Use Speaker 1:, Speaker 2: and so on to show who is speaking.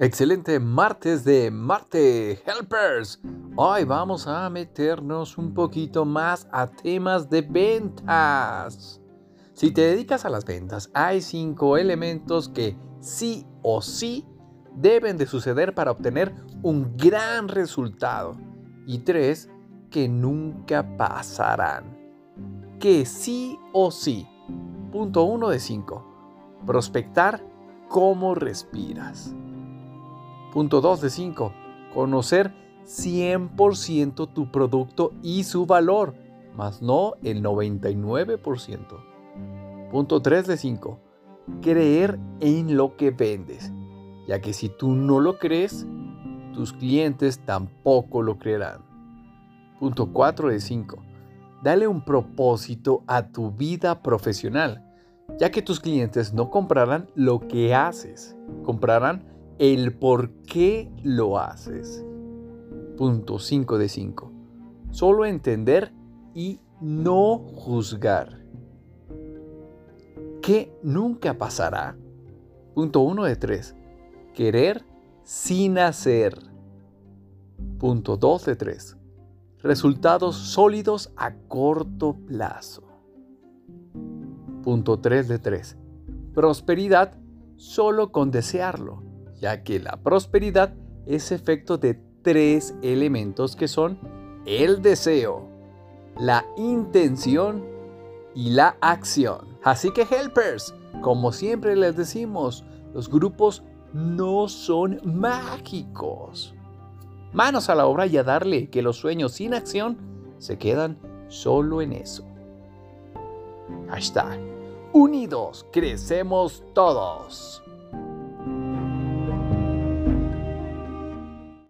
Speaker 1: Excelente martes de Marte Helpers. Hoy vamos a meternos un poquito más a temas de ventas. Si te dedicas a las ventas, hay cinco elementos que sí o sí deben de suceder para obtener un gran resultado. Y tres que nunca pasarán. Que sí o sí. Punto uno de cinco. Prospectar cómo respiras. Punto 2 de 5. Conocer 100% tu producto y su valor, más no el 99%. Punto 3 de 5. Creer en lo que vendes, ya que si tú no lo crees, tus clientes tampoco lo creerán. Punto 4 de 5. Dale un propósito a tu vida profesional, ya que tus clientes no comprarán lo que haces, comprarán el por qué lo haces. Punto 5 de 5. Solo entender y no juzgar. ¿Qué nunca pasará? Punto 1 de 3. Querer sin hacer. Punto 2 de 3. Resultados sólidos a corto plazo. Punto 3 de 3. Prosperidad solo con desearlo ya que la prosperidad es efecto de tres elementos que son el deseo, la intención y la acción. Así que helpers, como siempre les decimos, los grupos no son mágicos. Manos a la obra y a darle que los sueños sin acción se quedan solo en eso. Hashtag, unidos crecemos todos.